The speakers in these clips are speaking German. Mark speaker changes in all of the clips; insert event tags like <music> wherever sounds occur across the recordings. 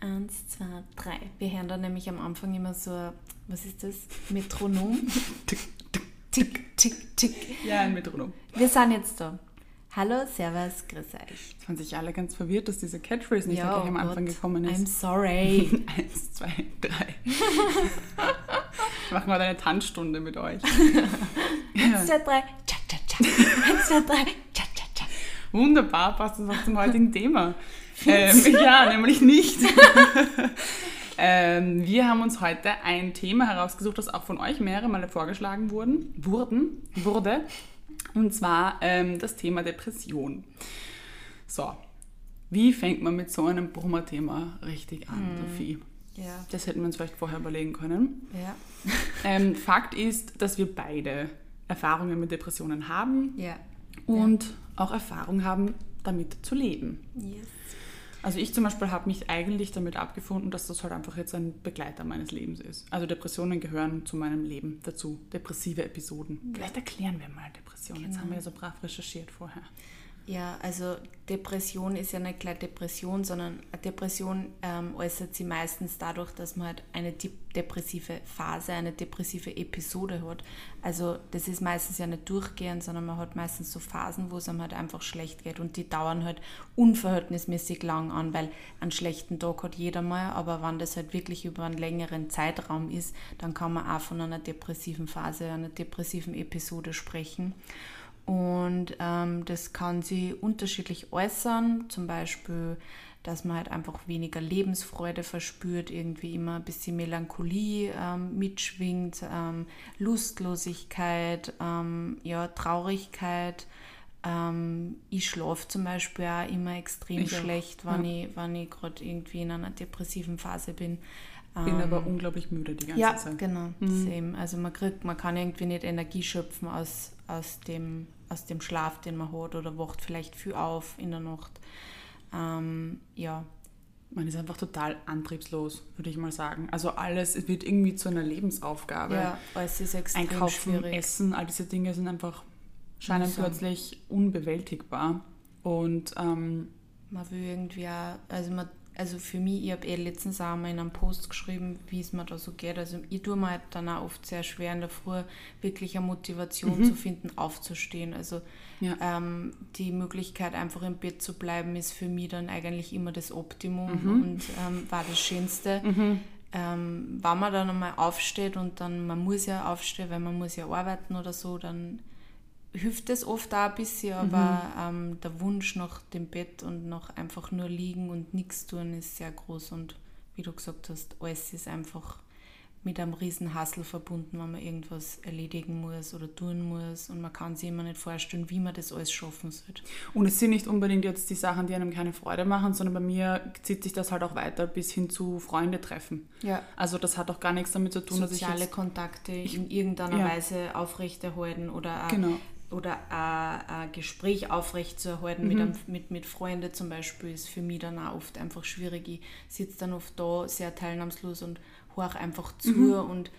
Speaker 1: Eins, zwei, drei. Wir hören da nämlich am Anfang immer so, ein- was ist das? Metronom. <laughs>
Speaker 2: Tick, tick.
Speaker 1: tick, tick, tick.
Speaker 2: Ja, ein Metronom.
Speaker 1: Wir sind jetzt da. Hallo, Servus, grüß euch.
Speaker 2: Jetzt waren sich alle ganz verwirrt, dass diese Catchphrase nicht gleich am
Speaker 1: oh
Speaker 2: Anfang
Speaker 1: Gott.
Speaker 2: gekommen
Speaker 1: I'm
Speaker 2: ist.
Speaker 1: sorry. <laughs>
Speaker 2: Eins, zwei, drei. <laughs> Machen wir eine Tanzstunde mit euch.
Speaker 1: Eins, zwei, drei. Cha, cha, cha. Eins, zwei, drei. Cha, cha, cha.
Speaker 2: Wunderbar, passt das auch zum heutigen Thema. Ähm, <laughs> ja, nämlich nicht. <laughs> ähm, wir haben uns heute ein Thema herausgesucht, das auch von euch mehrere Male vorgeschlagen wurden, wurden, wurde. Und zwar ähm, das Thema Depression. So, wie fängt man mit so einem Brummer-Thema richtig an, Sophie?
Speaker 1: Ja.
Speaker 2: Das hätten wir uns vielleicht vorher überlegen können.
Speaker 1: Ja. <laughs>
Speaker 2: Ähm, Fakt ist, dass wir beide Erfahrungen mit Depressionen haben
Speaker 1: Ja.
Speaker 2: und auch Erfahrung haben, damit zu leben.
Speaker 1: Yes.
Speaker 2: Also ich zum Beispiel habe mich eigentlich damit abgefunden, dass das halt einfach jetzt ein Begleiter meines Lebens ist. Also Depressionen gehören zu meinem Leben dazu. Depressive Episoden. Vielleicht erklären wir mal Depressionen. Jetzt haben wir ja so brav recherchiert vorher.
Speaker 1: Ja, also Depression ist ja nicht gleich Depression, sondern Depression ähm, äußert sich meistens dadurch, dass man halt eine de- depressive Phase, eine depressive Episode hat. Also das ist meistens ja nicht durchgehend, sondern man hat meistens so Phasen, wo es einem halt einfach schlecht geht und die dauern halt unverhältnismäßig lang an, weil einen schlechten Tag hat jeder mal, aber wenn das halt wirklich über einen längeren Zeitraum ist, dann kann man auch von einer depressiven Phase, einer depressiven Episode sprechen. Und ähm, das kann sie unterschiedlich äußern, zum Beispiel, dass man halt einfach weniger Lebensfreude verspürt, irgendwie immer ein bisschen Melancholie ähm, mitschwingt, ähm, Lustlosigkeit, ähm, ja, Traurigkeit. Ähm, ich schlafe zum Beispiel auch immer extrem
Speaker 2: Ich auch,
Speaker 1: schlecht, wenn
Speaker 2: ja.
Speaker 1: ich, wenn ich gerade irgendwie in einer depressiven Phase bin.
Speaker 2: Bin
Speaker 1: Ähm,
Speaker 2: aber unglaublich müde die ganze
Speaker 1: ja,
Speaker 2: Zeit.
Speaker 1: genau. Das eben. Also man kriegt, man kann irgendwie nicht Energie schöpfen aus, aus, dem, aus dem Schlaf, den man hat oder wacht vielleicht viel auf in der Nacht. Ähm, ja,
Speaker 2: Man ist einfach total antriebslos, würde ich mal sagen. Also alles es wird irgendwie zu einer Lebensaufgabe.
Speaker 1: ja, es ist extrem
Speaker 2: Einkaufen,
Speaker 1: schwierig.
Speaker 2: Essen, all diese Dinge sind einfach, scheinen
Speaker 1: Mühsam.
Speaker 2: plötzlich unbewältigbar. Und ähm,
Speaker 1: Man will irgendwie auch, also man, also für mich, ich habe eh letztens auch mal in einem Post geschrieben, wie es mir da so geht. Also ich tue mir halt dann auch oft sehr schwer in der Früh wirklich eine Motivation zu finden, aufzustehen. Also
Speaker 2: Ja.
Speaker 1: ähm, die Möglichkeit, einfach im Bett zu bleiben, ist für mich dann eigentlich immer das Optimum und ähm, war das Schönste. Ähm, wenn man dann einmal aufsteht und dann, man muss ja aufstehen, weil man muss ja arbeiten oder so, dann hilft es oft auch ein bisschen, aber ähm, der Wunsch nach dem Bett und nach einfach nur liegen und nichts tun ist sehr groß und wie du gesagt hast, alles ist einfach mit einem riesen Hassel verbunden, wenn man irgendwas erledigen muss oder tun muss und man kann sich immer nicht vorstellen, wie man das alles schaffen soll.
Speaker 2: Und es sind nicht unbedingt jetzt die Sachen, die einem keine Freude machen, sondern bei mir zieht sich das halt auch weiter bis hin zu Freunde treffen.
Speaker 1: Ja.
Speaker 2: Also das hat auch gar nichts damit zu tun, dass ich
Speaker 1: Soziale Kontakte in irgendeiner
Speaker 2: ja.
Speaker 1: Weise aufrechterhalten oder auch
Speaker 2: Genau.
Speaker 1: Oder ein, ein Gespräch aufrechtzuerhalten
Speaker 2: Mhm.
Speaker 1: mit, einem, mit, mit Freunden zum Beispiel ist für mich dann auch oft einfach schwierig. Ich sitze dann oft da sehr teilnahmslos und horch einfach zu
Speaker 2: Mhm.
Speaker 1: und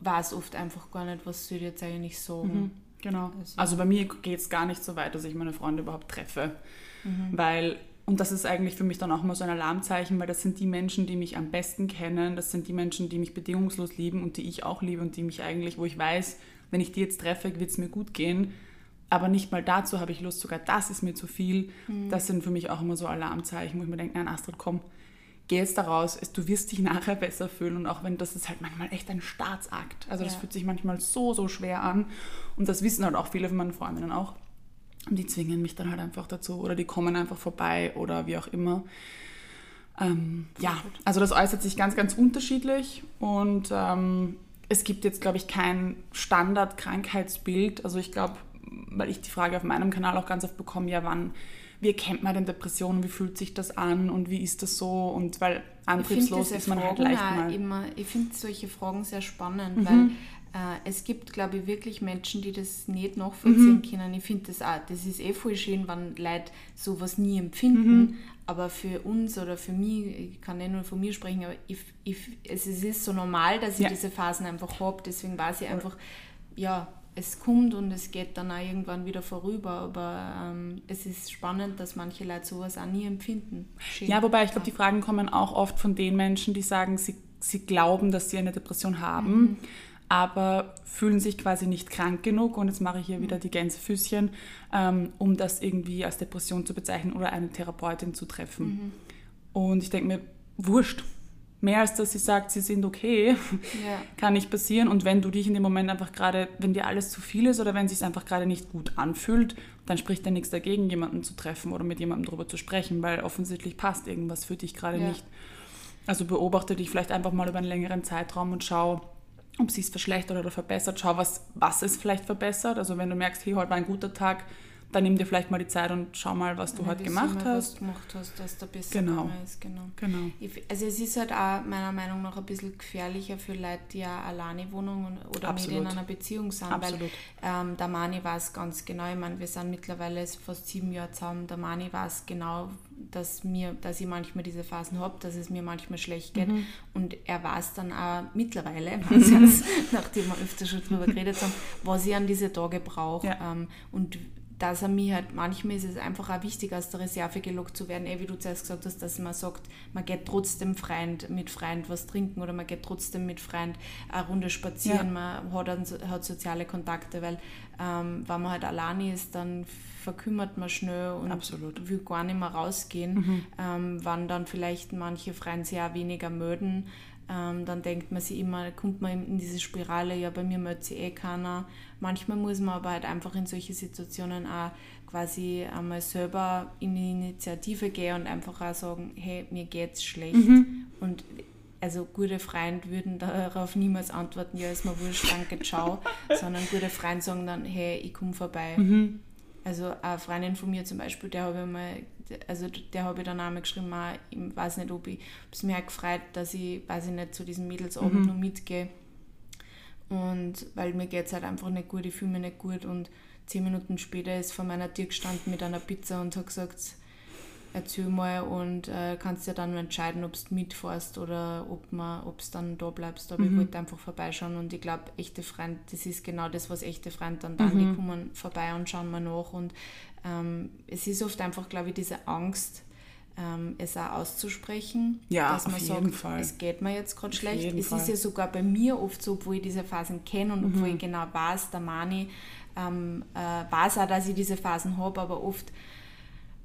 Speaker 1: weiß oft einfach gar nicht, was soll ich jetzt eigentlich sagen.
Speaker 2: Genau.
Speaker 1: Also-
Speaker 2: Also, bei mir geht es gar nicht so weit, dass ich meine Freunde überhaupt treffe.
Speaker 1: Mhm.
Speaker 2: Weil, und das ist eigentlich für mich dann auch mal so ein Alarmzeichen, weil das sind die Menschen, die mich am besten kennen, das sind die Menschen, die mich bedingungslos lieben und die ich auch liebe und die mich eigentlich, wo ich weiß, wenn ich die jetzt treffe, wird es mir gut gehen. Aber nicht mal dazu habe ich Lust, sogar das ist mir zu viel.
Speaker 1: Mhm.
Speaker 2: Das sind für mich auch immer so Alarmzeichen, wo ich mir denke, nein, Astrid, komm, geh jetzt da raus, du wirst dich <laughs> nachher besser fühlen und auch wenn das ist halt manchmal echt ein Staatsakt. Also das
Speaker 1: Ja.
Speaker 2: fühlt sich manchmal so, so schwer an und das wissen halt auch viele von meinen Freundinnen auch. Und die zwingen mich dann halt einfach dazu oder die kommen einfach vorbei oder wie auch immer. Ähm, ja, also das äußert sich ganz, ganz unterschiedlich und ähm, es gibt jetzt, glaube ich, kein Standard-Krankheitsbild. Also ich glaube, weil ich die Frage auf meinem Kanal auch ganz oft bekomme, ja, wann, wie erkennt man denn Depressionen, wie fühlt sich das an und wie ist das so und weil antriebslos ist man halt leicht mal.
Speaker 1: immer, ich finde solche Fragen sehr spannend,
Speaker 2: Mhm.
Speaker 1: weil äh, es gibt, glaube ich, wirklich Menschen, die das nicht nachvollziehen
Speaker 2: Mhm.
Speaker 1: können. Ich finde das auch, das ist eh voll schön, wenn Leute sowas nie empfinden,
Speaker 2: Mhm.
Speaker 1: aber für uns oder für mich, ich kann nicht nur von mir sprechen, aber ich, ich, es ist so normal, dass ich
Speaker 2: Ja.
Speaker 1: diese Phasen einfach habe, deswegen weiß ich einfach, ja, es kommt und es geht dann auch irgendwann wieder vorüber. Aber ähm, es ist spannend, dass manche Leute sowas auch nie empfinden.
Speaker 2: Schön. Ja, wobei ich glaube, die Fragen kommen auch oft von den Menschen, die sagen, sie, sie glauben, dass sie eine Depression haben. Mhm aber fühlen sich quasi nicht krank genug. Und jetzt mache ich hier wieder die Gänsefüßchen, ähm, um das irgendwie als Depression zu bezeichnen oder eine Therapeutin zu treffen. Mhm. Und ich denke mir, wurscht. Mehr als dass sie sagt, sie sind okay, ja. <laughs> kann nicht passieren. Und wenn du dich in dem Moment einfach gerade, wenn dir alles zu viel ist oder wenn es sich einfach gerade nicht gut anfühlt, dann spricht da nichts dagegen, jemanden zu treffen oder mit jemandem darüber zu sprechen, weil offensichtlich passt irgendwas für dich gerade ja. nicht. Also beobachte dich vielleicht einfach mal über einen längeren Zeitraum und schau, ob sie es verschlechtert oder verbessert. Schau, was, was es vielleicht verbessert. Also wenn du merkst, hey, heute war ein guter Tag, dann nimm dir vielleicht mal die Zeit und schau mal, was du ja, heute gemacht mal, hast. Was
Speaker 1: gemacht hast, dass da besser
Speaker 2: genau.
Speaker 1: ist. Genau.
Speaker 2: genau.
Speaker 1: Ich, also es ist halt auch meiner Meinung nach ein bisschen gefährlicher für Leute, die ja alleine wohnen oder Absolut. nicht in einer Beziehung sind.
Speaker 2: Absolut.
Speaker 1: Weil ähm, der Mani weiß ganz genau, ich meine, wir sind mittlerweile fast sieben Jahre zusammen, der Mani weiß genau, dass, mir, dass ich manchmal diese Phasen habe, dass es mir manchmal schlecht geht. Mhm. Und er weiß dann auch mittlerweile, <laughs> <laughs> nachdem wir öfter schon darüber geredet haben, was ich an diese Tage brauche.
Speaker 2: Ja.
Speaker 1: Ähm, und dass er mir halt, manchmal ist es einfach auch wichtig, aus der Reserve gelockt zu werden, eh, wie du zuerst gesagt hast, dass man sagt, man geht trotzdem Freund, mit Freund was trinken oder man geht trotzdem mit Freund eine Runde spazieren, ja. man hat, hat soziale Kontakte, weil ähm, wenn man halt alleine ist, dann verkümmert man schnell und
Speaker 2: Absolut.
Speaker 1: will gar nicht mehr rausgehen. Mhm. Ähm, wann dann vielleicht manche Freunde sich auch weniger möden, ähm, dann denkt man sich immer, kommt man in diese Spirale, ja, bei mir sich eh keiner. Manchmal muss man aber halt einfach in solche Situationen auch quasi einmal selber in die Initiative gehen und einfach auch sagen, hey, mir geht's schlecht. Mhm. Und also gute Freunde würden darauf niemals antworten, ja, ist mir wurscht, danke, ciao, <laughs> sondern gute Freunde sagen dann, hey, ich komme vorbei.
Speaker 2: Mhm.
Speaker 1: Also eine Freundin von mir zum Beispiel, der habe ich mal, also der habe ich dann einmal geschrieben, ich weiß nicht, ob ich es mir gefreut, dass ich, weiß ich nicht, zu diesem Mädelsabend mhm. noch mitgehe. Und weil mir geht es halt einfach nicht gut, ich fühle mich nicht gut und zehn Minuten später ist vor meiner Tür gestanden mit einer Pizza und hat gesagt, erzähl mal und äh, kannst dir dann entscheiden, ob du mitfährst oder ob es dann da bleibst. Aber mhm. ich wollte einfach vorbeischauen und ich glaube, echte Freunde, das ist genau das, was echte Freunde dann dann, mhm. die kommen vorbei und schauen mal nach und ähm, es ist oft einfach, glaube ich, diese Angst, ähm, es auch auszusprechen,
Speaker 2: ja,
Speaker 1: dass man sagt,
Speaker 2: Fall.
Speaker 1: es geht mir jetzt gerade schlecht. Es Fall. ist ja sogar bei mir oft so, obwohl ich diese Phasen kenne und mhm. obwohl ich genau weiß, der Mani ähm, äh, weiß auch, dass ich diese Phasen habe, aber oft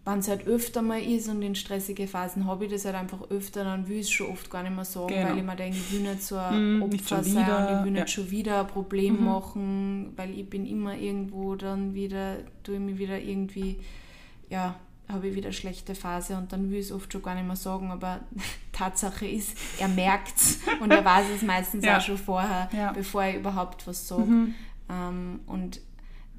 Speaker 1: wenn es halt öfter mal ist und in stressige Phasen habe ich das halt einfach öfter, dann will ich es schon oft gar nicht mehr sagen, genau. weil ich mir denke, ich will nicht so ein mm, Opfer sein wieder, und ich will nicht schon wieder ein Problem mhm. machen, weil ich bin immer irgendwo dann wieder, tue ich mich wieder irgendwie, ja, habe ich wieder eine schlechte Phase und dann will ich es oft schon gar nicht mehr sagen, aber <laughs> Tatsache ist, er merkt es und er weiß es meistens ja. auch schon vorher, ja. bevor er überhaupt was sagt. Mhm. Ähm, und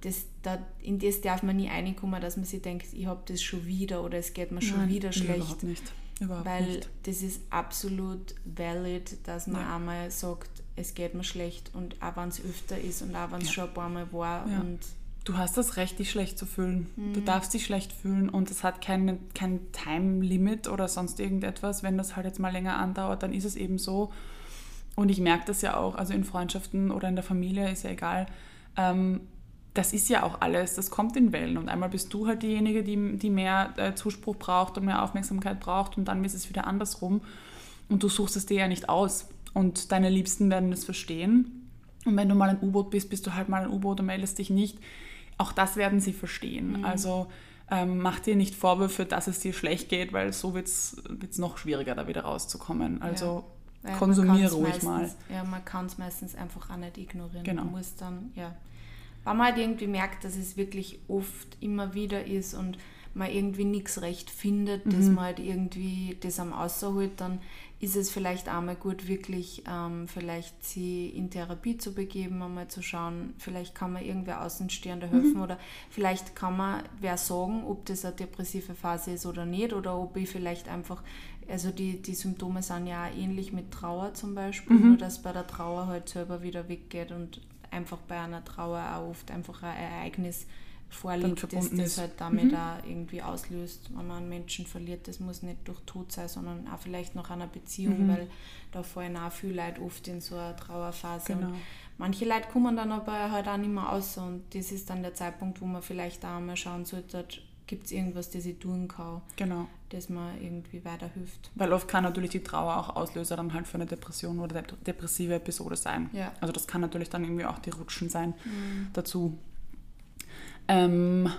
Speaker 1: das, da, in das darf man nie reinkommen, dass man sich denkt, ich habe das schon wieder oder es geht mir schon
Speaker 2: Nein,
Speaker 1: wieder schlecht.
Speaker 2: Überhaupt nicht. Überhaupt
Speaker 1: weil
Speaker 2: nicht.
Speaker 1: das ist absolut valid, dass man ja. einmal sagt, es geht mir schlecht und auch wenn es öfter ist und auch wenn es ja. schon ein paar Mal war. Ja. Und
Speaker 2: du hast das Recht, dich schlecht zu fühlen. Mhm. Du darfst dich schlecht fühlen und es hat kein, kein Time-Limit oder sonst irgendetwas. Wenn das halt jetzt mal länger andauert, dann ist es eben so. Und ich merke das ja auch, also in Freundschaften oder in der Familie, ist ja egal. Ähm, das ist ja auch alles, das kommt in Wellen. Und einmal bist du halt diejenige, die, die mehr äh, Zuspruch braucht und mehr Aufmerksamkeit braucht und dann ist es wieder andersrum. Und du suchst es dir ja nicht aus. Und deine Liebsten werden das verstehen. Und wenn du mal ein U-Boot bist, bist du halt mal ein U-Boot und meldest dich nicht. Auch das werden sie verstehen. Mhm. Also ähm, mach dir nicht Vorwürfe, dass es dir schlecht geht, weil so wird es noch schwieriger, da wieder rauszukommen. Also ja. konsumiere ruhig
Speaker 1: meistens,
Speaker 2: mal.
Speaker 1: Ja, man kann es meistens einfach auch nicht ignorieren.
Speaker 2: Genau.
Speaker 1: Man muss dann, ja wenn man halt irgendwie merkt, dass es wirklich oft immer wieder ist und man irgendwie nichts recht findet, mhm. dass man halt irgendwie das am Außerholt, dann ist es vielleicht einmal gut, wirklich ähm, vielleicht sie in Therapie zu begeben, einmal zu schauen, vielleicht kann man irgendwer Außenstehender helfen mhm. oder vielleicht kann man wer sagen, ob das eine depressive Phase ist oder nicht oder ob ich vielleicht einfach, also die, die Symptome sind ja auch ähnlich mit Trauer zum Beispiel, mhm. nur dass bei der Trauer halt selber wieder weggeht und einfach bei einer Trauer auch oft einfach ein Ereignis vorliegt, dass das halt damit mhm. auch irgendwie auslöst, wenn man einen Menschen verliert. Das muss nicht durch Tod sein, sondern auch vielleicht nach einer Beziehung, mhm. weil da fallen auch viele Leute oft in so eine Trauerphase. Genau. Manche Leute kommen dann aber halt auch nicht mehr raus und das ist dann der Zeitpunkt, wo man vielleicht auch mal schauen sollte, gibt es irgendwas, das ich tun kann,
Speaker 2: genau.
Speaker 1: Das mir irgendwie weiterhilft.
Speaker 2: Weil oft kann natürlich die Trauer auch Auslöser dann halt für eine Depression oder depressive Episode sein.
Speaker 1: Ja.
Speaker 2: Also das kann natürlich dann irgendwie auch die Rutschen sein mhm. dazu. Ähm,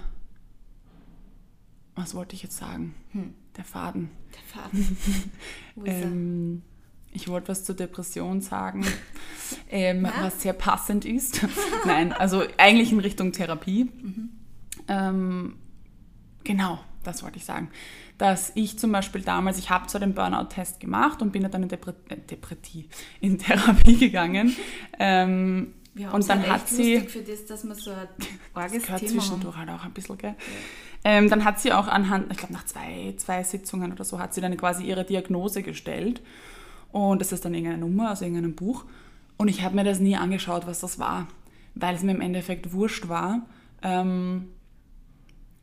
Speaker 2: was wollte ich jetzt sagen? Hm. Der Faden.
Speaker 1: Der Faden. <laughs>
Speaker 2: ähm, ich wollte was zur Depression sagen, <laughs> ähm, was sehr passend ist. <laughs> Nein, also eigentlich in Richtung Therapie. Mhm. Ähm, Genau, das wollte ich sagen. Dass ich zum Beispiel damals, ich habe zwar den Burnout-Test gemacht und bin dann in, Depre äh, Depretie, <laughs> in Therapie gegangen. Ähm, und dann hat sie.
Speaker 1: für das, dass man so ein <laughs>
Speaker 2: arges das zwischendurch haben. halt auch ein bisschen, gell? Ja. Ähm, dann hat sie auch anhand, ich glaube nach zwei, zwei Sitzungen oder so, hat sie dann quasi ihre Diagnose gestellt. Und das ist dann irgendeine Nummer, also irgendein Buch. Und ich habe mir das nie angeschaut, was das war, weil es mir im Endeffekt wurscht war. Ähm,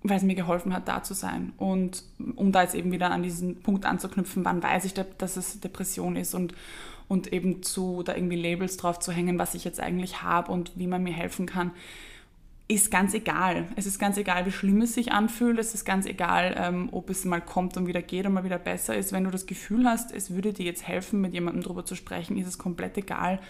Speaker 2: weil es mir geholfen hat, da zu sein. Und um da jetzt eben wieder an diesen Punkt anzuknüpfen, wann weiß ich, dass es Depression ist und, und eben zu da irgendwie Labels drauf zu hängen, was ich jetzt eigentlich habe und wie man mir helfen kann, ist ganz egal. Es ist ganz egal, wie schlimm es sich anfühlt. Es ist ganz egal, ähm, ob es mal kommt und wieder geht und mal wieder besser ist. Wenn du das Gefühl hast, es würde dir jetzt helfen, mit jemandem darüber zu sprechen, ist es komplett egal,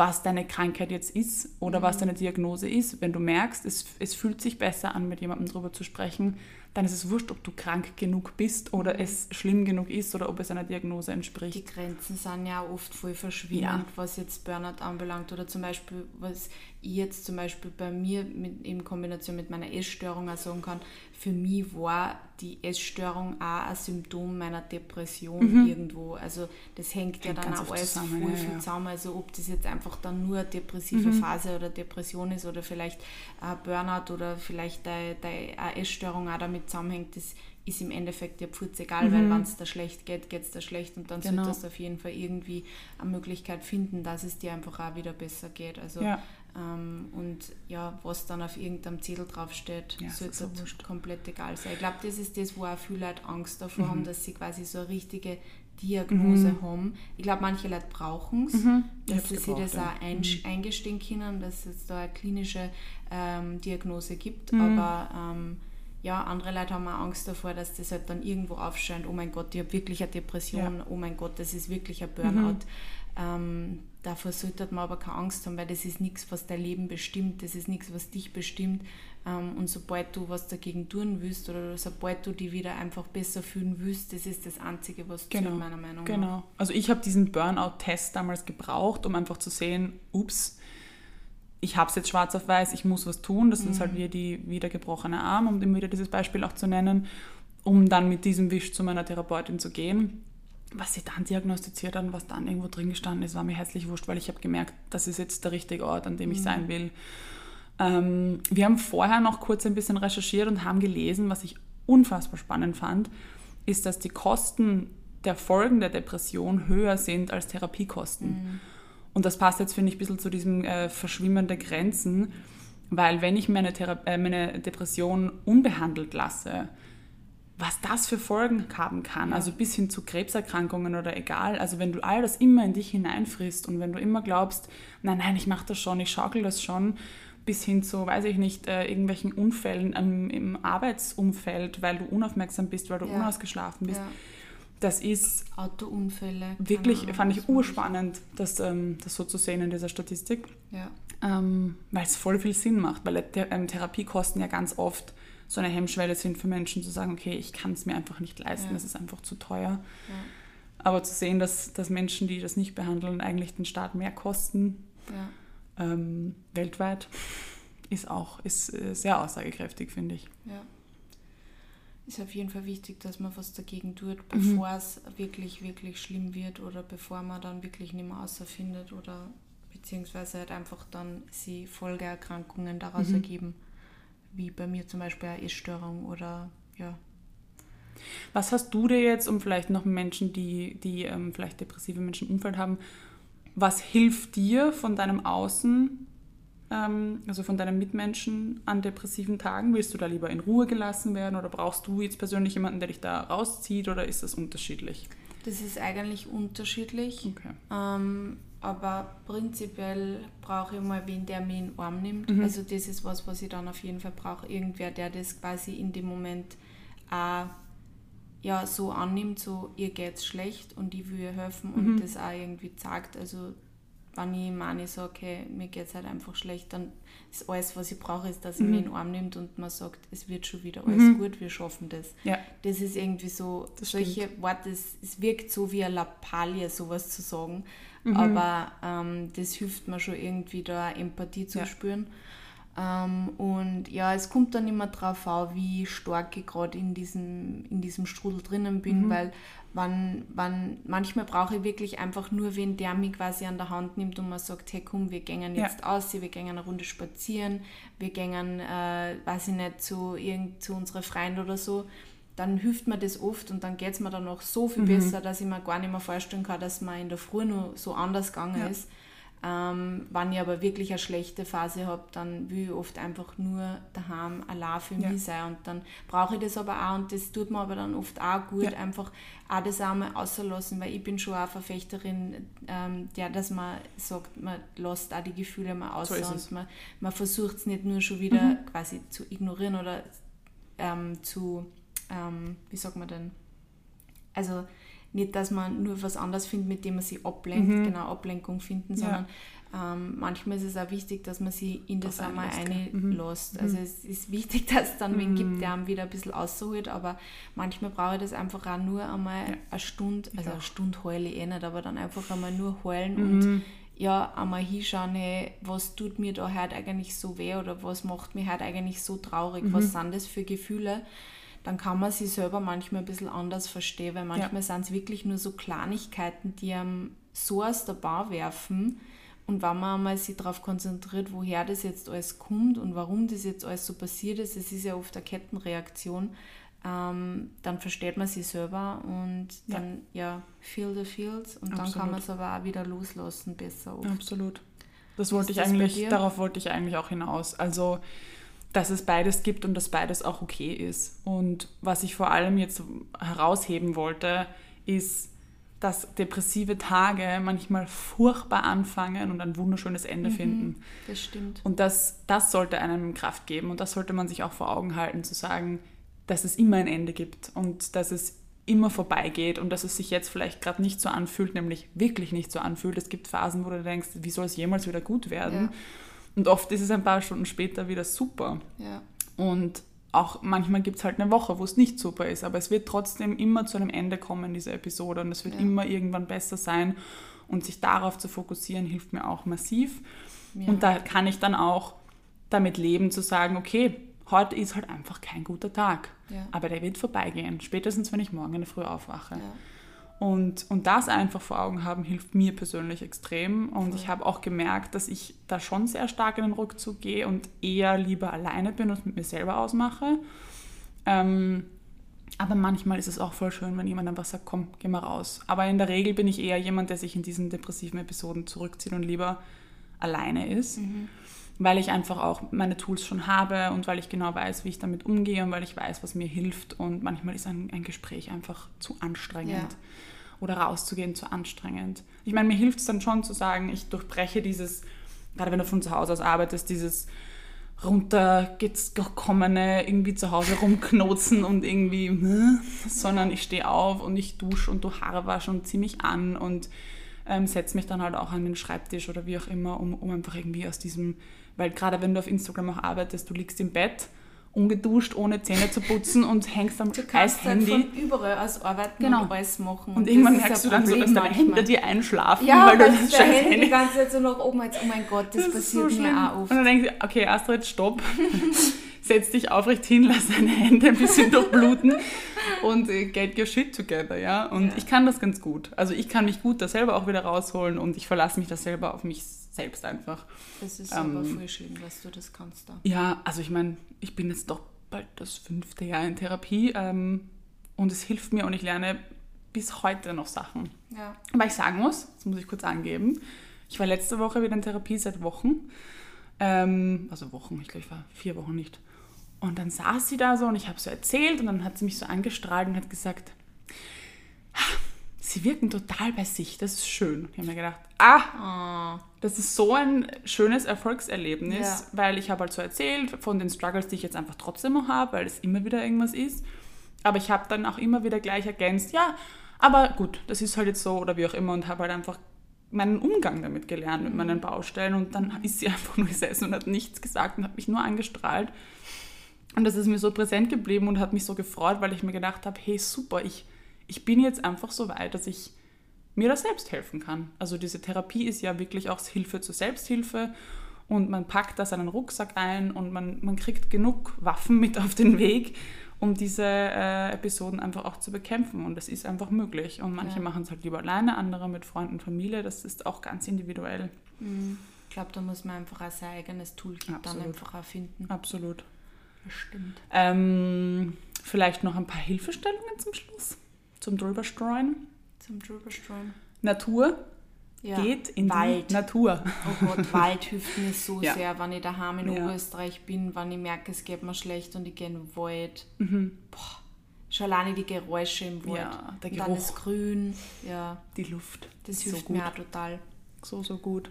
Speaker 2: was deine Krankheit jetzt ist oder mhm. was deine Diagnose ist. Wenn du merkst, es, es fühlt sich besser an, mit jemandem darüber zu sprechen, dann ist es wurscht, ob du krank genug bist oder mhm. es schlimm genug ist oder ob es einer Diagnose entspricht.
Speaker 1: Die Grenzen sind ja oft voll verschwimmend, ja. was jetzt Burnout anbelangt oder zum Beispiel, was ich jetzt zum Beispiel bei mir mit, in Kombination mit meiner Essstörung auch sagen kann, für mich war die Essstörung auch ein Symptom meiner Depression mhm. irgendwo. Also das hängt, hängt ja dann auch alles zusammen, voll viel ja. zusammen. Also ob das jetzt einfach dann nur eine depressive mhm. Phase oder Depression ist oder vielleicht ein Burnout oder vielleicht eine, eine Essstörung auch damit zusammenhängt, das ist im Endeffekt ja pfurz egal, mhm. weil wenn es da schlecht geht, geht es da schlecht und dann genau. solltest du auf jeden Fall irgendwie eine Möglichkeit finden, dass es dir einfach auch wieder besser geht. Also ja. Ähm, und ja, was dann auf irgendeinem Zettel draufsteht, ja, sollte so komplett egal sein. Ich glaube, das ist das, wo auch viele Leute Angst davor mhm. haben, dass sie quasi so eine richtige Diagnose mhm. haben. Ich glaube, manche Leute brauchen es, mhm. dass sie sich das auch ein, mhm. eingestehen können, dass es da eine klinische ähm, Diagnose gibt. Mhm. Aber ähm, ja, andere Leute haben auch Angst davor, dass das halt dann irgendwo aufscheint, oh mein Gott, ich habe wirklich eine Depression, ja. oh mein Gott, das ist wirklich ein Burnout. Mhm. Ähm, davor sollte man aber keine Angst haben, weil das ist nichts, was dein Leben bestimmt, das ist nichts, was dich bestimmt. Ähm, und sobald du was dagegen tun willst oder sobald du dich wieder einfach besser fühlen willst, das ist das Einzige, was
Speaker 2: genau.
Speaker 1: zählt, meiner Meinung nach.
Speaker 2: Genau. Also ich habe diesen Burnout-Test damals gebraucht, um einfach zu sehen, ups, ich habe es jetzt schwarz auf weiß, ich muss was tun. Das mhm. ist halt wie die wieder gebrochene Arm, um wieder dieses Beispiel auch zu nennen, um dann mit diesem Wisch zu meiner Therapeutin zu gehen was sie dann diagnostiziert hat und was dann irgendwo drin gestanden ist, war mir herzlich wurscht, weil ich habe gemerkt, das ist jetzt der richtige Ort, an dem ich mhm. sein will. Ähm, wir haben vorher noch kurz ein bisschen recherchiert und haben gelesen, was ich unfassbar spannend fand, ist, dass die Kosten der Folgen der Depression höher sind als Therapiekosten. Mhm. Und das passt jetzt, finde ich, ein bisschen zu diesem äh, Verschwimmen der Grenzen, weil wenn ich meine, Thera äh, meine Depression unbehandelt lasse, was das für Folgen haben kann, also bis hin zu Krebserkrankungen oder egal. Also wenn du all das immer in dich hineinfrisst und wenn du immer glaubst, nein, nein, ich mache das schon, ich schaukel das schon, bis hin zu, weiß ich nicht, äh, irgendwelchen Unfällen im, im, Arbeitsumfeld, weil du unaufmerksam bist, weil du ja. unausgeschlafen bist. Ja. Das ist
Speaker 1: Autounfälle.
Speaker 2: Wirklich, fand ich urspannend, das, ähm, das so zu sehen in dieser Statistik.
Speaker 1: Ja.
Speaker 2: Ähm, weil es voll viel Sinn macht, weil ähm, Therapiekosten ja ganz oft so eine Hemmschwelle sind für Menschen zu sagen, okay, ich kann es mir einfach nicht leisten, es ja. ist einfach zu teuer. Ja. Aber zu sehen, dass, dass Menschen, die das nicht behandeln, eigentlich den Staat mehr kosten, ja. ähm, weltweit, ist auch ist äh, sehr aussagekräftig, finde ich.
Speaker 1: Ja. Ist auf jeden Fall wichtig, dass man was dagegen tut, bevor mhm. es wirklich, wirklich schlimm wird oder bevor man dann wirklich nicht mehr außerfindet oder beziehungsweise halt einfach dann sie Folgeerkrankungen daraus mhm. ergeben wie bei mir zum Beispiel eine Essstörung oder ja.
Speaker 2: Was hast du dir jetzt, um vielleicht noch Menschen, die, die ähm, vielleicht depressive Menschen im Umfeld haben, was hilft dir von deinem Außen, ähm, also von deinen Mitmenschen an depressiven Tagen? Willst du da lieber in Ruhe gelassen werden oder brauchst du jetzt persönlich jemanden, der dich da rauszieht oder ist das unterschiedlich?
Speaker 1: Das ist eigentlich unterschiedlich.
Speaker 2: Okay.
Speaker 1: Ähm, aber prinzipiell brauche ich mal wen, der mich in den Arm nimmt.
Speaker 2: Mhm.
Speaker 1: Also das ist was, was ich dann auf jeden Fall brauche. Irgendwer, der das quasi in dem Moment auch ja, so annimmt, so ihr geht's schlecht und ich will ihr helfen und
Speaker 2: Mhm.
Speaker 1: das auch irgendwie sagt. Also wenn ich meine, so, okay, mir geht's halt einfach schlecht, dann ist alles, was ich brauche, ist, dass
Speaker 2: Mhm.
Speaker 1: mich in den Arm nimmt und man sagt, es wird schon wieder alles
Speaker 2: Mhm.
Speaker 1: gut, wir schaffen das.
Speaker 2: Ja,
Speaker 1: Das ist irgendwie so,
Speaker 2: Das
Speaker 1: solche Worte, es, es wirkt so wie eine Lappalie, sowas zu sagen.
Speaker 2: Mhm.
Speaker 1: Aber ähm, das hilft mir schon irgendwie da Empathie zu
Speaker 2: Ja.
Speaker 1: spüren. Ähm, und ja, es kommt dann immer drauf an, wie stark ich gerade in diesem, in diesem Strudel drinnen bin,
Speaker 2: Mhm.
Speaker 1: weil wann, wann, manchmal brauche ich wirklich einfach nur wen, der mich quasi an der Hand nimmt und man sagt, hey komm, wir gehen
Speaker 2: Ja.
Speaker 1: jetzt aus, wir gehen eine Runde spazieren, wir gehen, äh, weiß ich nicht, zu, irgend, zu unseren Freunden oder so dann hilft mir das oft und dann geht es mir dann auch so
Speaker 2: Mhm.
Speaker 1: viel besser, dass ich mir gar nicht mehr vorstellen kann, dass man in der Früh nur so anders gegangen
Speaker 2: Ja.
Speaker 1: ist. Ähm, wenn ich aber wirklich eine schlechte Phase habe, dann will ich oft einfach nur daheim allein für
Speaker 2: Ja.
Speaker 1: mich sein und dann brauche ich das aber auch und das tut mir aber dann oft auch gut,
Speaker 2: Ja.
Speaker 1: einfach auch das auch mal außerlassen, weil ich bin schon auch Verfechterin, ähm, der, dass man sagt, man lässt auch die Gefühle mal aus
Speaker 2: So
Speaker 1: und man, man versucht es nicht nur schon wieder
Speaker 2: Mhm.
Speaker 1: quasi zu ignorieren oder ähm, zu, ähm, wie sagt man denn, also nicht, dass man nur was anderes findet, mit dem man sich ablenkt,
Speaker 2: Mhm.
Speaker 1: genau, Ablenkung finden,
Speaker 2: Ja.
Speaker 1: sondern ähm, manchmal ist es auch wichtig, dass man sich in das einmal
Speaker 2: einlässt, gell? Mhm.
Speaker 1: Also es ist wichtig, <laughs> dass es dann wen
Speaker 2: Mhm.
Speaker 1: gibt, der einem wieder ein bisschen rausholt, aber manchmal brauche ich das einfach auch nur einmal
Speaker 2: Ja.
Speaker 1: eine Stunde, also
Speaker 2: auch.
Speaker 1: eine Stunde heule ich eh nicht, aber dann einfach einmal nur heulen und
Speaker 2: Mhm.
Speaker 1: ja, einmal hinschauen, hey, was tut mir da heute eigentlich so weh oder was macht mich heute eigentlich so traurig,
Speaker 2: Mhm.
Speaker 1: was sind das für Gefühle, dann kann man sich selber manchmal ein bisschen anders verstehen, weil manchmal sind es wirklich nur so Kleinigkeiten, die einem so aus der Bahn werfen und wenn man einmal sich darauf konzentriert, woher das jetzt alles kommt und warum das jetzt alles so passiert ist, es ist ja oft eine Kettenreaktion, ähm, dann versteht man sich selber und
Speaker 2: Ja.
Speaker 1: dann, ja, feel the feels und dann kann
Speaker 2: Absolut.
Speaker 1: man es aber auch wieder loslassen besser oft.
Speaker 2: Absolut. Das wollte
Speaker 1: ist
Speaker 2: ich
Speaker 1: das
Speaker 2: eigentlich, darauf wollte ich eigentlich auch hinaus. Also, dass es beides gibt und dass beides auch okay ist. Und was ich vor allem jetzt herausheben wollte, ist, dass depressive Tage manchmal furchtbar anfangen und ein wunderschönes Ende
Speaker 1: Mhm.
Speaker 2: finden.
Speaker 1: Das stimmt.
Speaker 2: Und das, das sollte einem Kraft geben und das sollte man sich auch vor Augen halten, zu sagen, dass es immer ein Ende gibt und dass es immer vorbeigeht und dass es sich jetzt vielleicht gerade nicht so anfühlt, nämlich wirklich nicht so anfühlt. Es gibt Phasen, wo du denkst, wie soll es jemals wieder gut werden?
Speaker 1: Ja.
Speaker 2: Und oft ist es ein paar Stunden später wieder super.
Speaker 1: Ja.
Speaker 2: Und auch manchmal gibt es halt eine Woche, wo es nicht super ist, aber es wird trotzdem immer zu einem Ende kommen, diese Episode, und es wird
Speaker 1: Ja.
Speaker 2: immer irgendwann besser sein. Und sich darauf zu fokussieren, hilft mir auch massiv.
Speaker 1: Ja.
Speaker 2: Und da kann ich dann auch damit leben, zu sagen, okay, heute ist halt einfach kein guter Tag.
Speaker 1: Ja.
Speaker 2: Aber der wird vorbeigehen, spätestens wenn ich morgen in der Früh aufwache. Und, und das einfach vor Augen haben, hilft mir persönlich extrem. Und ich habe auch gemerkt, dass ich da schon sehr stark in den Rückzug gehe und eher lieber alleine bin und mit mir selber ausmache. Ähm, aber manchmal ist es auch voll schön, wenn jemand einfach sagt, komm, geh mal raus. Aber in der Regel bin ich eher jemand, der sich in diesen depressiven Episoden zurückzieht und lieber alleine ist,
Speaker 1: Mhm.
Speaker 2: Weil ich einfach auch meine Tools schon habe und weil ich genau weiß, wie ich damit umgehe und weil ich weiß, was mir hilft. Und manchmal ist ein, ein Gespräch einfach zu anstrengend
Speaker 1: Ja.
Speaker 2: oder rauszugehen zu anstrengend. Ich meine, mir hilft es dann schon zu sagen, ich durchbreche dieses, gerade wenn du von zu Hause aus arbeitest, dieses runtergekommene irgendwie zu Hause rumknotzen und irgendwie, äh, sondern ich stehe auf und ich dusche und du Haare wasche und ziehe mich an und ähm, setze mich dann halt auch an den Schreibtisch oder wie auch immer, um, um einfach irgendwie aus diesem, weil gerade wenn du auf Instagram auch arbeitest, du liegst im Bett, ungeduscht, ohne Zähne zu putzen und hängst am
Speaker 1: Du kannst halt
Speaker 2: Handy.
Speaker 1: von überall aus arbeiten
Speaker 2: Genau.
Speaker 1: und alles machen.
Speaker 2: Und
Speaker 1: das
Speaker 2: irgendwann merkst du dann so,
Speaker 1: Problem
Speaker 2: dass deine. Hände dir einschlafen,
Speaker 1: Ja,
Speaker 2: weil du das scheiß
Speaker 1: Handy
Speaker 2: Handy
Speaker 1: die ganze Zeit so noch oben jetzt, oh mein Gott, das,
Speaker 2: ist
Speaker 1: passiert
Speaker 2: so
Speaker 1: mir auch oft.
Speaker 2: Und dann denkst du, okay, Astrid, stopp. <laughs> Setz dich aufrecht hin, lass deine Hände ein bisschen <laughs> durchbluten und äh, get your shit together, ja. Und
Speaker 1: Ja.
Speaker 2: ich kann das ganz gut. Also ich kann mich gut da selber auch wieder rausholen und ich verlasse mich da selber auf mich selbst einfach.
Speaker 1: Das ist
Speaker 2: Ähm,
Speaker 1: aber voll schön, dass du das kannst da.
Speaker 2: Ja, also ich meine, ich bin jetzt doch bald das fünfte Jahr in Therapie ähm, und es hilft mir und ich lerne bis heute noch Sachen.
Speaker 1: Ja.
Speaker 2: Aber ich sagen muss, das muss ich kurz angeben, ich war letzte Woche wieder in Therapie seit Wochen. Ähm, also Wochen, ich glaube, ich war vier Wochen nicht. Und dann saß sie da so und ich habe so erzählt und dann hat sie mich so angestrahlt und hat gesagt, sie wirken total bei sich, das ist schön. Ich habe mir gedacht, ah, oh. das ist so ein schönes Erfolgserlebnis, ja. weil ich habe halt so erzählt von den Struggles, die ich jetzt einfach trotzdem noch habe, weil es immer wieder irgendwas ist. Aber ich habe dann auch immer wieder gleich ergänzt, ja, aber gut, das ist halt jetzt so oder wie auch immer und habe halt einfach meinen Umgang damit gelernt, mit meinen Baustellen. Und dann ist sie <laughs> einfach nur gesessen und hat nichts gesagt und hat mich nur angestrahlt. Und das ist mir so präsent geblieben und hat mich so gefreut, weil ich mir gedacht habe, hey super, ich, ich bin jetzt einfach so weit, dass ich mir da selbst helfen kann. Also diese Therapie ist ja wirklich auch Hilfe zur Selbsthilfe und man packt da seinen Rucksack ein und man, man kriegt genug Waffen mit auf den Weg, um diese äh, Episoden einfach auch zu bekämpfen. Und das ist einfach möglich. Und manche ja. machen es halt lieber alleine, andere mit Freunden und Familie. Das ist auch ganz individuell.
Speaker 1: Mhm. Ich glaube, da muss man einfach auch sein eigenes Toolkit Absolut. dann einfach erfinden.
Speaker 2: Absolut.
Speaker 1: Das stimmt.
Speaker 2: Ähm, vielleicht noch ein paar Hilfestellungen zum Schluss. Zum Drüberstreuen.
Speaker 1: Zum Drüberstreuen.
Speaker 2: Natur ja. geht in Wald. die Natur.
Speaker 1: Oh Gott, Wald hilft mir so ja. sehr, wenn ich daheim in ja. Oberösterreich bin, wenn ich merke, es geht mir schlecht und ich gehe in den Wald. Mhm. Boah, schon alleine die Geräusche im Wald. Ja, der Geruch. Und dann das Grün, ja.
Speaker 2: Die Luft.
Speaker 1: Das hilft so mir auch total.
Speaker 2: So, so gut.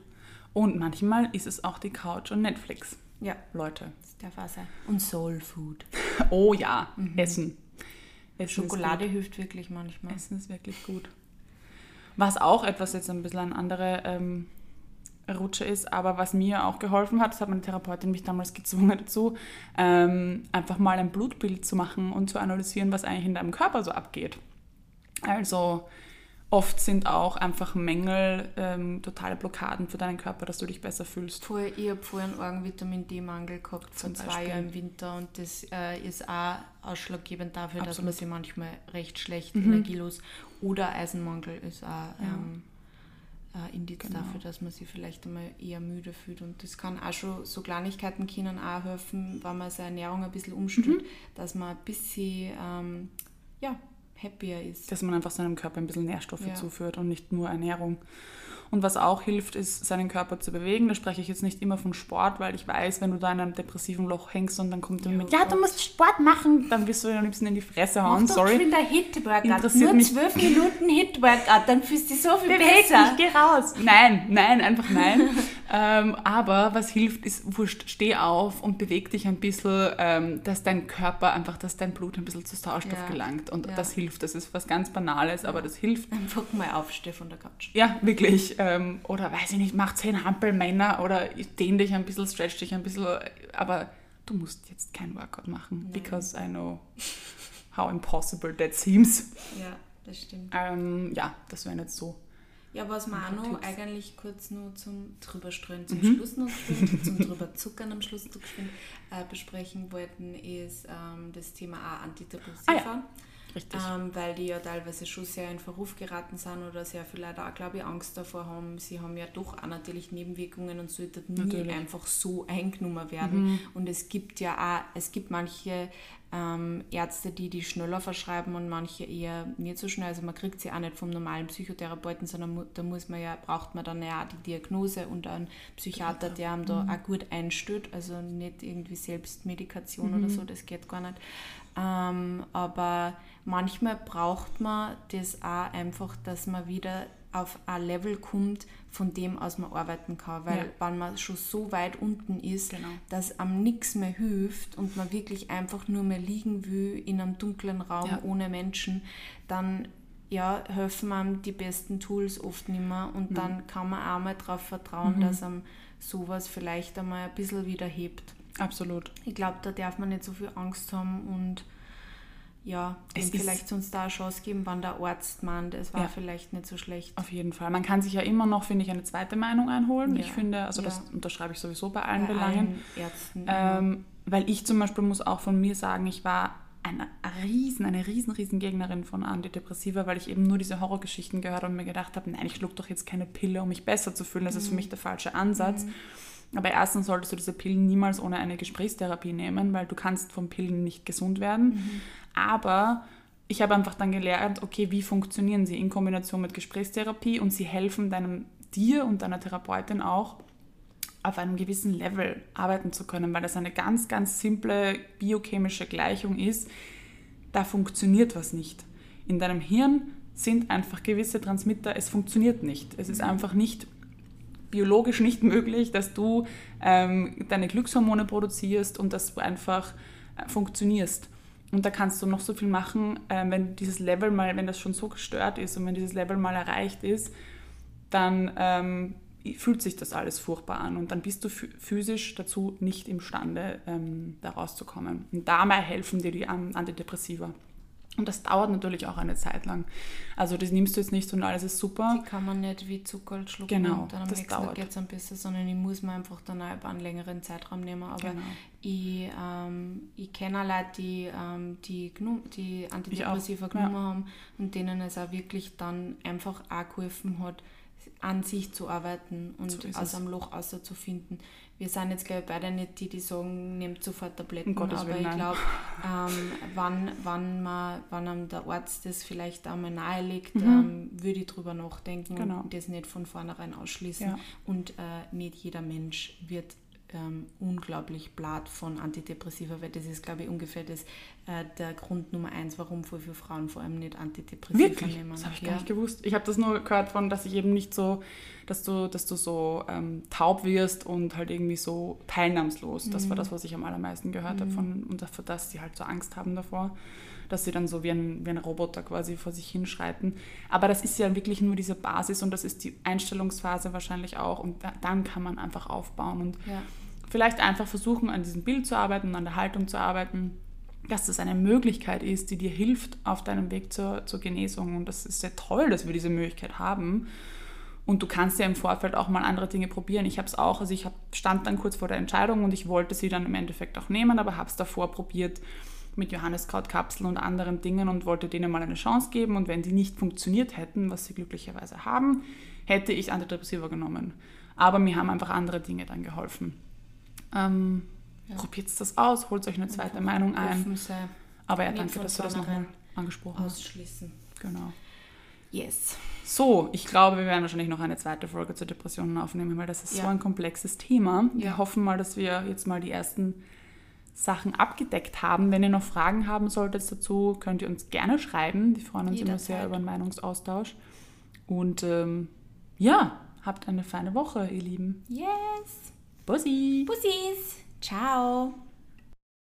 Speaker 2: Und manchmal ist es auch die Couch und Netflix.
Speaker 1: Ja.
Speaker 2: Leute.
Speaker 1: Das darf auch sein. Und Soul Food. <laughs>
Speaker 2: oh ja, mhm. Essen.
Speaker 1: Essen Schokolade hilft wirklich manchmal.
Speaker 2: Essen ist wirklich gut. Was auch etwas jetzt ein bisschen eine andere ähm, Rutsche ist, aber was mir auch geholfen hat, das hat meine Therapeutin mich damals gezwungen dazu, ähm, einfach mal ein Blutbild zu machen und zu analysieren, was eigentlich in deinem Körper so abgeht. Also oft sind auch einfach Mängel ähm, totale Blockaden für deinen Körper, dass du dich besser fühlst.
Speaker 1: Vorher, ich habe vorher einen Organ-Vitamin D-Mangel gehabt von zwei Jahren im Winter und das äh, ist auch ausschlaggebend dafür, Absolut. dass man sich manchmal recht schlecht mhm. energielos oder Eisenmangel ist auch ja. ähm, ein Indiz genau. dafür, dass man sich vielleicht einmal eher müde fühlt. Und das kann auch schon, so Kleinigkeiten können auch helfen, wenn man seine Ernährung ein bisschen umstellt, mhm. dass man ein bisschen ähm, ja, happier ist.
Speaker 2: Dass man einfach seinem Körper ein bisschen Nährstoffe ja. zuführt und nicht nur Ernährung. Und was auch hilft, ist, seinen Körper zu bewegen. Da spreche ich jetzt nicht immer von Sport, weil ich weiß, wenn du da in einem depressiven Loch hängst und dann kommt jemand mit, ja, du musst Sport machen, dann wirst du dir am liebsten in die Fresse hauen. Mach Sorry.
Speaker 1: Doch Hit-Workout. Interessiert Nur zwölf Minuten Hit-Workout, dann fühlst du dich so viel Beweg besser.
Speaker 2: Dich, geh raus. Nein, nein, einfach nein. <laughs> ähm, aber was hilft, ist, wurscht, steh auf und beweg dich ein bisschen, ähm, dass dein Körper einfach, dass dein Blut ein bisschen zu Sauerstoff ja. gelangt. Und ja. das hilft. Das ist was ganz Banales, aber das hilft.
Speaker 1: Einfach mal aufstehen von der Couch.
Speaker 2: Ja, wirklich ähm, oder weiß ich nicht, mach zehn Hampelmänner oder dehn dich ein bisschen, stretch dich ein bisschen, aber du musst jetzt kein Workout machen, Nein. because I know how impossible that seems.
Speaker 1: Ja, das stimmt.
Speaker 2: Ähm, ja, das wäre jetzt so.
Speaker 1: Ja, was wir auch noch eigentlich kurz nur zum drüberstreuen zum mhm. Schluss noch <laughs> zum drüberzuckern am Schluss noch äh, besprechen wollten, ist ähm, das Thema auch Antidepressiva. Ah, ja. Richtig. Ähm, weil die ja teilweise schon sehr in Verruf geraten sind oder sehr viele Leute auch, glaube ich, Angst davor haben. Sie haben ja doch auch natürlich Nebenwirkungen und sollten nie natürlich. einfach so eingenommen werden. Mhm. Und es gibt ja auch, es gibt manche ähm, Ärzte, die die schneller verschreiben und manche eher nicht so schnell. Also man kriegt sie auch nicht vom normalen Psychotherapeuten, sondern da muss man ja, braucht man dann ja die Diagnose und einen Psychiater, der einem da mhm. auch gut einstellt. Also nicht irgendwie Selbstmedikation mhm. oder so, das geht gar nicht. Ähm, aber manchmal braucht man das auch einfach, dass man wieder auf ein Level kommt, von dem aus man arbeiten kann. Weil ja. wenn man schon so weit unten ist, genau. dass einem nichts mehr hilft und man wirklich einfach nur mehr liegen will in einem dunklen Raum ja. ohne Menschen, dann ja, helfen einem die besten Tools oft nicht mehr und mhm. dann kann man auch mal darauf vertrauen, mhm. dass einem sowas vielleicht einmal ein bisschen wieder hebt.
Speaker 2: Absolut.
Speaker 1: Ich glaube, da darf man nicht so viel Angst haben und ja, es vielleicht sonst da eine Chance geben, wann der Arzt meint, es war ja, vielleicht nicht so schlecht.
Speaker 2: Auf jeden Fall. Man kann sich ja immer noch, finde ich, eine zweite Meinung einholen. Ja. Ich finde, also ja. das unterschreibe ich sowieso bei allen bei Belangen. Allen Ärzten. Ähm, weil ich zum Beispiel muss auch von mir sagen, ich war eine riesen, eine riesen, riesen Gegnerin von Antidepressiva, weil ich eben nur diese Horrorgeschichten gehört habe und mir gedacht habe, nein, ich schluck doch jetzt keine Pille, um mich besser zu fühlen. Das mhm. ist für mhm. mich der falsche Ansatz. Mhm. Aber erstens solltest du diese Pillen niemals ohne eine Gesprächstherapie nehmen, weil du kannst von Pillen nicht gesund werden. Mhm. Aber ich habe einfach dann gelernt, okay, wie funktionieren sie in Kombination mit Gesprächstherapie und sie helfen deinem dir und deiner Therapeutin auch auf einem gewissen Level arbeiten zu können, weil das eine ganz, ganz simple biochemische Gleichung ist, da funktioniert was nicht. In deinem Hirn sind einfach gewisse Transmitter, es funktioniert nicht. Es ist einfach nicht biologisch nicht möglich, dass du ähm, deine Glückshormone produzierst und dass du einfach äh, funktionierst. Und da kannst du noch so viel machen, äh, wenn dieses Level mal, wenn das schon so gestört ist und wenn dieses Level mal erreicht ist, dann ähm, fühlt sich das alles furchtbar an und dann bist du physisch dazu nicht imstande, ähm, da rauszukommen. Und dabei helfen dir die Antidepressiva. Und das dauert natürlich auch eine Zeit lang. Also das nimmst du jetzt nicht und alles ist super.
Speaker 1: Die kann man nicht wie Zucker schlucken
Speaker 2: genau,
Speaker 1: und dann am
Speaker 2: das
Speaker 1: nächsten Tag geht es ein bisschen, sondern ich muss mir einfach dann auch einen längeren Zeitraum nehmen. Aber
Speaker 2: Genau.
Speaker 1: ich, ähm, ich kenne Leute, die, ähm, die, die Antidepressiva genommen haben und denen es auch wirklich dann einfach auch geholfen hat, an sich zu arbeiten und
Speaker 2: So
Speaker 1: aus einem Loch rauszufinden. Wir sind jetzt, glaube ich, beide nicht die, die sagen, nehmt sofort Tabletten,
Speaker 2: Um
Speaker 1: aber
Speaker 2: Willen,
Speaker 1: ich glaube, ähm, wann, wann, man, wann einem der Arzt das vielleicht einmal nahelegt,
Speaker 2: Mhm.
Speaker 1: ähm, würde ich drüber nachdenken
Speaker 2: Genau.
Speaker 1: und das nicht von vornherein ausschließen.
Speaker 2: Ja.
Speaker 1: Und äh, nicht jeder Mensch wird ähm, unglaublich blatt von Antidepressiva, weil das ist, glaube ich, ungefähr das, äh, der Grund Nummer eins, warum voll viele Frauen vor allem nicht Antidepressiva
Speaker 2: Wirklich?
Speaker 1: nehmen.
Speaker 2: Das habe ich
Speaker 1: ja.
Speaker 2: gar nicht gewusst. Ich habe das nur gehört von, dass ich eben nicht so, dass du, dass du so ähm, taub wirst und halt irgendwie so teilnahmslos. Das war
Speaker 1: Mhm.
Speaker 2: das, was ich am allermeisten gehört habe von, und dafür, dass sie halt so Angst haben davor, dass sie dann so wie ein, wie ein Roboter quasi vor sich hinschreiten. Aber das ist ja wirklich nur diese Basis und das ist die Einstellungsphase wahrscheinlich auch und da, dann kann man einfach aufbauen und
Speaker 1: Ja.
Speaker 2: vielleicht einfach versuchen, an diesem Bild zu arbeiten, an der Haltung zu arbeiten, dass das eine Möglichkeit ist, die dir hilft auf deinem Weg zur, zur Genesung. Und das ist ja toll, dass wir diese Möglichkeit haben. Und du kannst ja im Vorfeld auch mal andere Dinge probieren. Ich habe es auch, also ich hab, stand dann kurz vor der Entscheidung und ich wollte sie dann im Endeffekt auch nehmen, aber habe es davor probiert mit Johanniskrautkapseln und anderen Dingen und wollte denen mal eine Chance geben. Und wenn die nicht funktioniert hätten, was sie glücklicherweise haben, hätte ich Antidepressiva genommen. Aber mir haben einfach andere Dinge dann geholfen. Ähm,
Speaker 1: Ja.
Speaker 2: Probiert das aus, holt euch eine zweite Meinung ein. Aber ja, danke, dass du das nochmal angesprochen hast.
Speaker 1: ausschließen.
Speaker 2: Genau.
Speaker 1: Yes.
Speaker 2: So, ich glaube, wir werden wahrscheinlich noch eine zweite Folge zu Depressionen aufnehmen, weil das ist so
Speaker 1: Ja.
Speaker 2: ein komplexes Thema. Wir
Speaker 1: Ja.
Speaker 2: hoffen mal, dass wir jetzt mal die ersten Sachen abgedeckt haben. Wenn ihr noch Fragen haben solltet dazu, könnt ihr uns gerne schreiben. Wir freuen uns immer sehr über einen Meinungsaustausch. Und ähm, ja, habt eine feine Woche, ihr Lieben.
Speaker 1: Yes.
Speaker 2: Bussi!
Speaker 1: Bussis. Ciao.